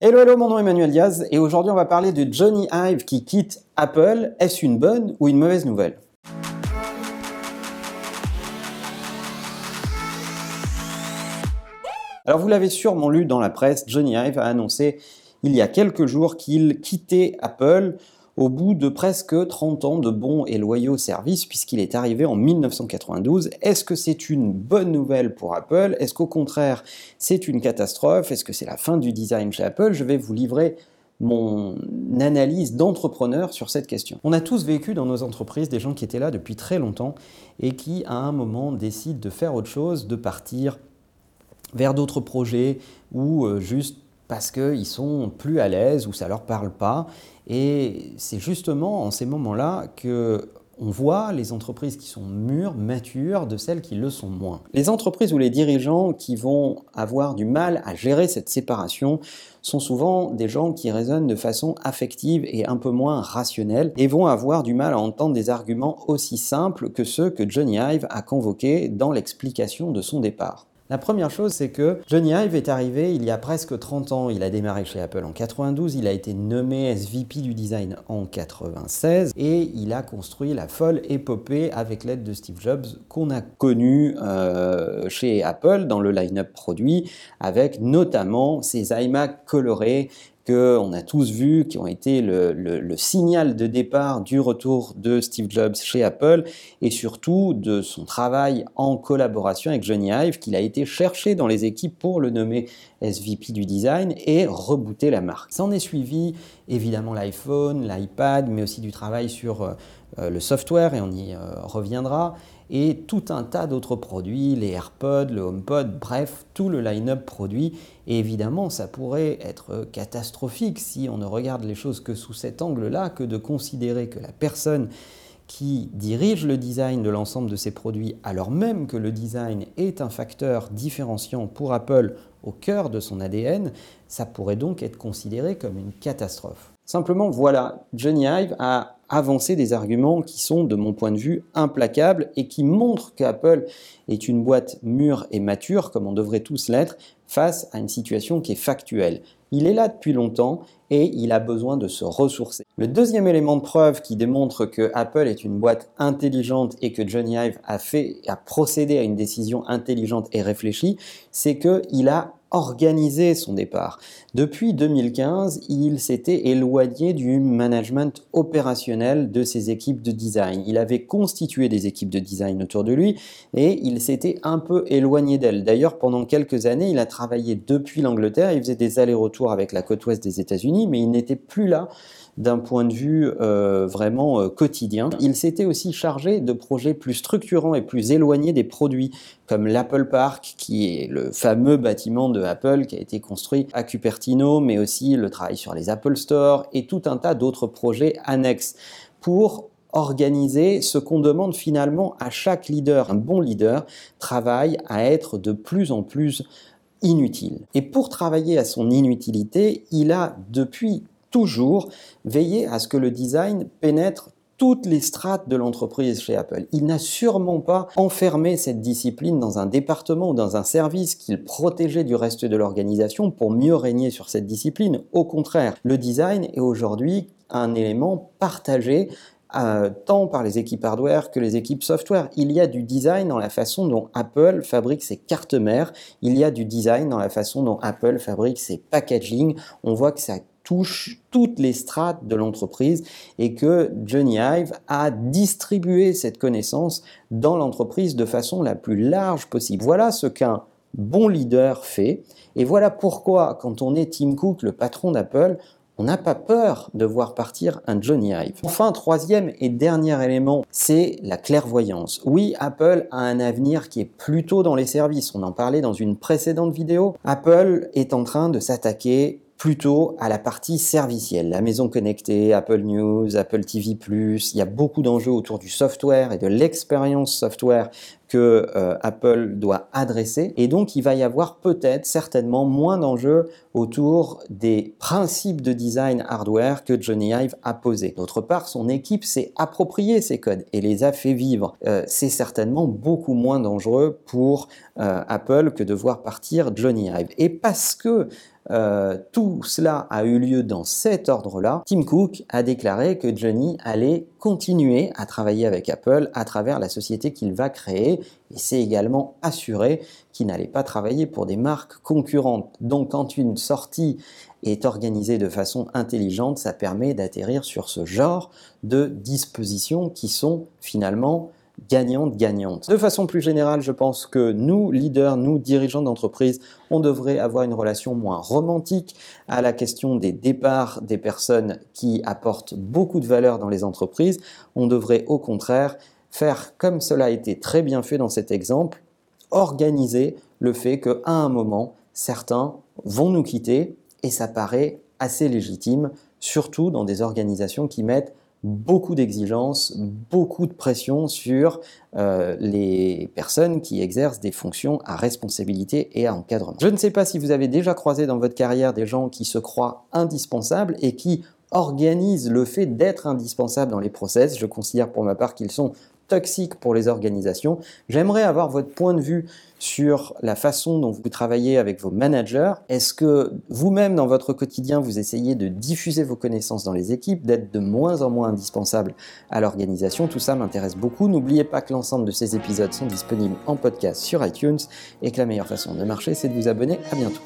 Hello, hello, mon nom est Emmanuel Diaz et aujourd'hui on va parler de Johnny Ive qui quitte Apple. Est-ce une bonne ou une mauvaise nouvelle? Alors vous l'avez sûrement lu dans la presse, Johnny Ive a annoncé il y a quelques jours qu'il quittait Apple au bout de presque 30 ans de bons et loyaux services, puisqu'il est arrivé en 1992. Est-ce que c'est une bonne nouvelle pour Apple? Est-ce qu'au contraire, c'est une catastrophe? Est-ce que c'est la fin du design chez Apple? Je vais vous livrer mon analyse d'entrepreneur sur cette question. On a tous vécu dans nos entreprises des gens qui étaient là depuis très longtemps et qui, à un moment, décident de faire autre chose, de partir vers d'autres projets ou euh, juste parce qu'ils sont plus à l'aise ou ça leur parle pas. Et c'est justement en ces moments-là que on voit les entreprises qui sont mûres, matures, de celles qui le sont moins. Les entreprises ou les dirigeants qui vont avoir du mal à gérer cette séparation sont souvent des gens qui raisonnent de façon affective et un peu moins rationnelle et vont avoir du mal à entendre des arguments aussi simples que ceux que Johnny Ive a convoqués dans l'explication de son départ. La première chose, c'est que Johnny Ive est arrivé il y a presque 30 ans. Il a démarré chez Apple en 92, il a été nommé SVP du design en 96 et il a construit la folle épopée avec l'aide de Steve Jobs qu'on a connu euh, chez Apple dans le line-up produit avec notamment ses iMac colorés qu'on a tous vu, qui ont été le, signal de départ du retour de Steve Jobs chez Apple et surtout de son travail en collaboration avec Johnny Ive qu'il a été cherché dans les équipes pour le nommer SVP du design et rebooter la marque. S'en est suivi évidemment l'iPhone, l'iPad, mais aussi du travail sur euh, euh, le software et on y euh, reviendra et tout un tas d'autres produits, les AirPods, le HomePod, bref, tout le line-up produit. Et évidemment, ça pourrait être catastrophique si on ne regarde les choses que sous cet angle-là, que de considérer que la personne qui dirige le design de l'ensemble de ces produits, alors même que le design est un facteur différenciant pour Apple au cœur de son ADN, ça pourrait donc être considéré comme une catastrophe. Simplement, voilà, Johnny Ive a avancé des arguments qui sont, de mon point de vue, implacables et qui montrent qu'Apple est une boîte mûre et mature, comme on devrait tous l'être, face à une situation qui est factuelle. Il est là depuis longtemps et il a besoin de se ressourcer. Le deuxième élément de preuve qui démontre que Apple est une boîte intelligente et que Johnny Ive a fait, a procédé à une décision intelligente et réfléchie, c'est qu'il a organisé son départ. Depuis 2015, il s'était éloigné du management opérationnel de ses équipes de design. Il avait constitué des équipes de design autour de lui et il s'était un peu éloigné d'elles. D'ailleurs, pendant quelques années, il a travaillé depuis l'Angleterre, il faisait des allers-retours avec la côte ouest des États-Unis, mais il n'était plus là d'un point de vue euh, vraiment euh, quotidien. Il s'était aussi chargé de projets plus structurants et plus éloignés des produits, comme l'Apple Park, qui est le fameux bâtiment de Apple qui a été construit à Cupertino, mais aussi le travail sur les Apple Store et tout un tas d'autres projets annexes pour organiser ce qu'on demande finalement à chaque leader. Un bon leader travaille à être de plus en plus inutile. Et pour travailler à son inutilité, il a depuis toujours veiller à ce que le design pénètre toutes les strates de l'entreprise chez Apple. Il n'a sûrement pas enfermé cette discipline dans un département ou dans un service qu'il protégeait du reste de l'organisation pour mieux régner sur cette discipline. Au contraire, le design est aujourd'hui un élément partagé euh, tant par les équipes hardware que les équipes software. Il y a du design dans la façon dont Apple fabrique ses cartes mères, il y a du design dans la façon dont Apple fabrique ses packaging. On voit que ça touche toutes les strates de l'entreprise et que Johnny Ive a distribué cette connaissance dans l'entreprise de façon la plus large possible. Voilà ce qu'un bon leader fait et voilà pourquoi quand on est Tim Cook, le patron d'Apple, on n'a pas peur de voir partir un Johnny Ive. Enfin, troisième et dernier élément, c'est la clairvoyance. Oui, Apple a un avenir qui est plutôt dans les services. On en parlait dans une précédente vidéo. Apple est en train de s'attaquer plutôt à la partie servicielle, la maison connectée, Apple News, Apple TV+, il y a beaucoup d'enjeux autour du software et de l'expérience software que euh, Apple doit adresser. Et donc, il va y avoir peut-être, certainement, moins d'enjeux autour des principes de design hardware que Johnny Ive a posés. D'autre part, son équipe s'est approprié ces codes et les a fait vivre. Euh, c'est certainement beaucoup moins dangereux pour euh, Apple que de voir partir Johnny Ive. Et parce que euh, tout cela a eu lieu dans cet ordre-là. Tim Cook a déclaré que Johnny allait continuer à travailler avec Apple à travers la société qu'il va créer et c'est également assuré qu'il n'allait pas travailler pour des marques concurrentes. Donc quand une sortie est organisée de façon intelligente, ça permet d'atterrir sur ce genre de dispositions qui sont finalement gagnante-gagnante. De façon plus générale, je pense que nous, leaders, nous, dirigeants d'entreprise, on devrait avoir une relation moins romantique à la question des départs des personnes qui apportent beaucoup de valeur dans les entreprises. On devrait au contraire faire comme cela a été très bien fait dans cet exemple, organiser le fait qu'à un moment, certains vont nous quitter et ça paraît assez légitime, surtout dans des organisations qui mettent beaucoup d'exigences, beaucoup de pression sur euh, les personnes qui exercent des fonctions à responsabilité et à encadrement. Je ne sais pas si vous avez déjà croisé dans votre carrière des gens qui se croient indispensables et qui organisent le fait d'être indispensables dans les process. Je considère pour ma part qu'ils sont toxiques pour les organisations. J'aimerais avoir votre point de vue sur la façon dont vous travaillez avec vos managers. Est-ce que vous-même, dans votre quotidien, vous essayez de diffuser vos connaissances dans les équipes, d'être de moins en moins indispensable à l'organisation? Tout ça m'intéresse beaucoup. N'oubliez pas que l'ensemble de ces épisodes sont disponibles en podcast sur iTunes et que la meilleure façon de marcher, c'est de vous abonner. À bientôt.